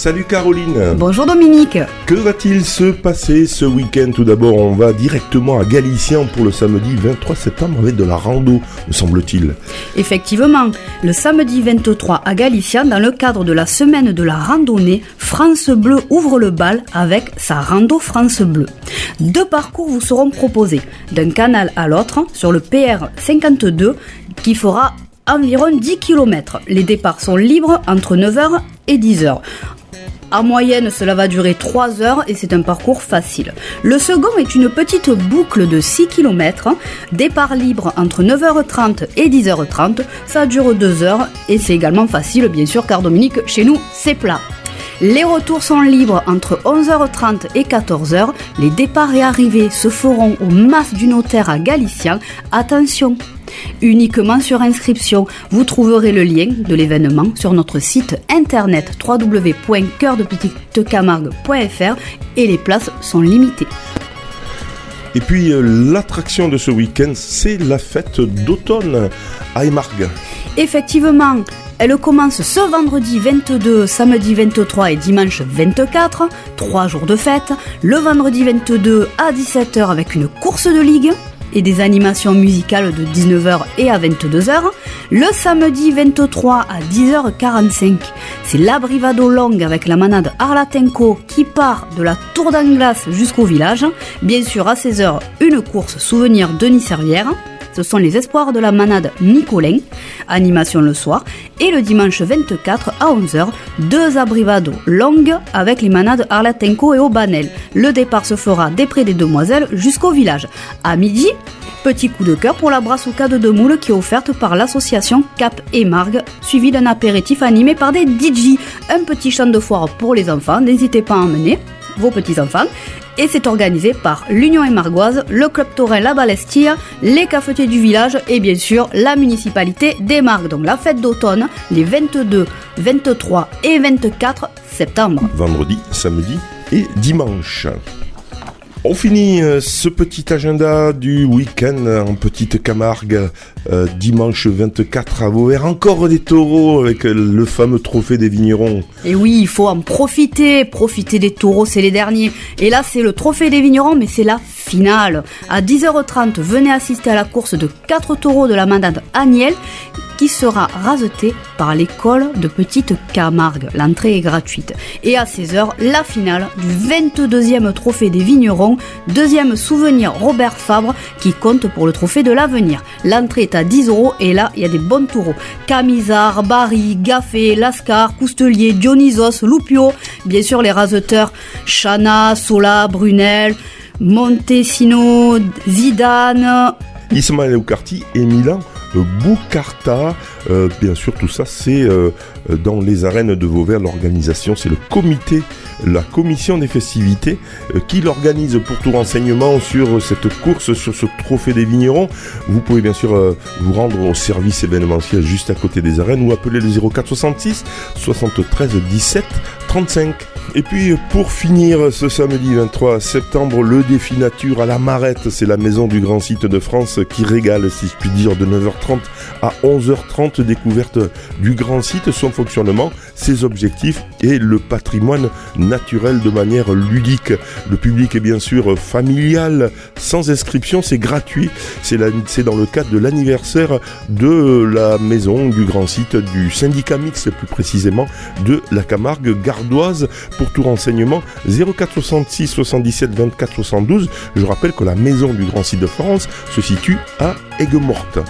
Salut Caroline. Bonjour Dominique. Que va-t-il se passer ce week-end? Tout d'abord, on va directement à Galicien pour le samedi 23 septembre avec de la rando, me semble-t-il. Effectivement, le samedi 23 à Galicien, dans le cadre de la semaine de la randonnée, France Bleu ouvre le bal avec sa rando France Bleu. Deux parcours vous seront proposés, d'un canal à l'autre, sur le PR 52, qui fera environ 10 km. Les départs sont libres entre 9h et 10h. En moyenne, cela va durer 3 heures et c'est un parcours facile. Le second est une petite boucle de 6 km, départ libre entre 9h30 et 10h30. Ça dure 2 heures et c'est également facile, bien sûr, car Dominique, chez nous, c'est plat. Les retours sont libres entre 11h30 et 14h. Les départs et arrivées se feront au Mas du Notaire à Galicien. Attention, uniquement sur inscription. Vous trouverez le lien de l'événement sur notre site internet www.coeurdepetitecamargue.fr et les places sont limitées. Et puis euh, l'attraction de ce week-end, c'est la fête d'automne à Emargue. Effectivement, elle commence ce vendredi 22, samedi 23 et dimanche 24, trois jours de fête. Le vendredi 22 à 17h avec une course de ligue et des animations musicales de 19h et à 22h. Le samedi 23 à 10h45, c'est l'Abrivado Long avec la manade Arlatenco qui part de la Tour d'Anglas jusqu'au village. Bien sûr, à 16h, une course souvenir Denis Servière. Ce sont les espoirs de la manade Nicolin, animation le soir, et le dimanche 24 à 11h, deux abrivados longues avec les manades Arlatenco et Aubanel. Le départ se fera des près des demoiselles jusqu'au village. À midi, petit coup de cœur pour la brassouka de Demoule qui est offerte par l'association Cap et Margue, suivi d'un apéritif animé par des DJ. Un petit champ de foire pour les enfants, n'hésitez pas à emmener vos petits-enfants et c'est organisé par l'Union Émargoise, le Club Taurin La Balestia, les cafetiers du village et bien sûr la municipalité des Margues. Donc la fête d'automne, les 22, 23 et 24 septembre. Vendredi, samedi et dimanche. On finit euh, ce petit agenda du week-end en petite Camargue, euh, dimanche 24 à Vauvert. Encore des taureaux avec le fameux trophée des vignerons. Et oui, il faut en profiter, profiter des taureaux, c'est les derniers. Et là, c'est le trophée des vignerons, mais c'est la finale. À 10h30, venez assister à la course de 4 taureaux de la mandate Agnel qui sera rasetée par l'école de Petite Camargue. L'entrée est gratuite. Et à 16h, la finale du 22e trophée des vignerons. Deuxième souvenir Robert Fabre qui compte pour le trophée de l'avenir. L'entrée est à 10 euros et là, il y a des bons taureaux. Camisard, Barry, Gaffé, Lascar, Coustelier, Dionysos, Lupio. Bien sûr, les raseteurs Chana, Sola, Brunel, Montesino, Zidane. Ismaël Oukarti et Milan Boucarta. Euh, bien sûr, tout ça, c'est euh, dans les arènes de Vauvert. L'organisation, c'est le comité, la commission des festivités euh, qui l'organise pour tout renseignement sur cette course, sur ce trophée des vignerons. Vous pouvez bien sûr vous rendre au service événementiel juste à côté des arènes ou appeler le 04 66 73 17 35. Et puis pour finir ce samedi 23 septembre, le défi nature à la Marette, c'est la maison du grand site de France qui régale, si je puis dire, de 9h30 à 11h30, découverte du grand site, son fonctionnement, ses objectifs et le patrimoine naturel de manière ludique. Le public est bien sûr familial, sans inscription, c'est gratuit. C'est dans le cadre de l'anniversaire de la maison du grand site du syndicat mix, plus précisément de la Camargue gardoise pour tout renseignement 0466 77 24 72. Je rappelle que la maison du Grand Site de France se situe à Aigues-Mortes.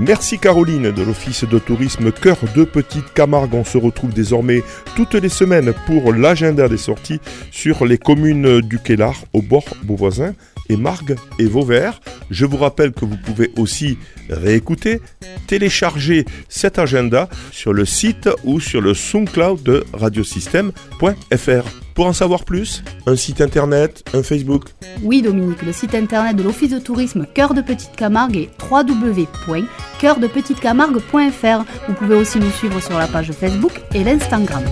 Merci Caroline de l'Office de tourisme Cœur de Petite Camargue. On se retrouve désormais toutes les semaines pour l'agenda des sorties sur les communes du Kellar, au bord Beauvoisin et Margue et Vauvert. Je vous rappelle que vous pouvez aussi réécouter, télécharger cet agenda sur le site ou sur le SoundCloud de radiosystème.fr. Pour en savoir plus, un site internet, un Facebook. Oui Dominique, le site internet de l'Office de tourisme Cœur de Petite Camargue est www.cœurdepetitecamargue.fr. Vous pouvez aussi nous suivre sur la page Facebook et l'Instagram.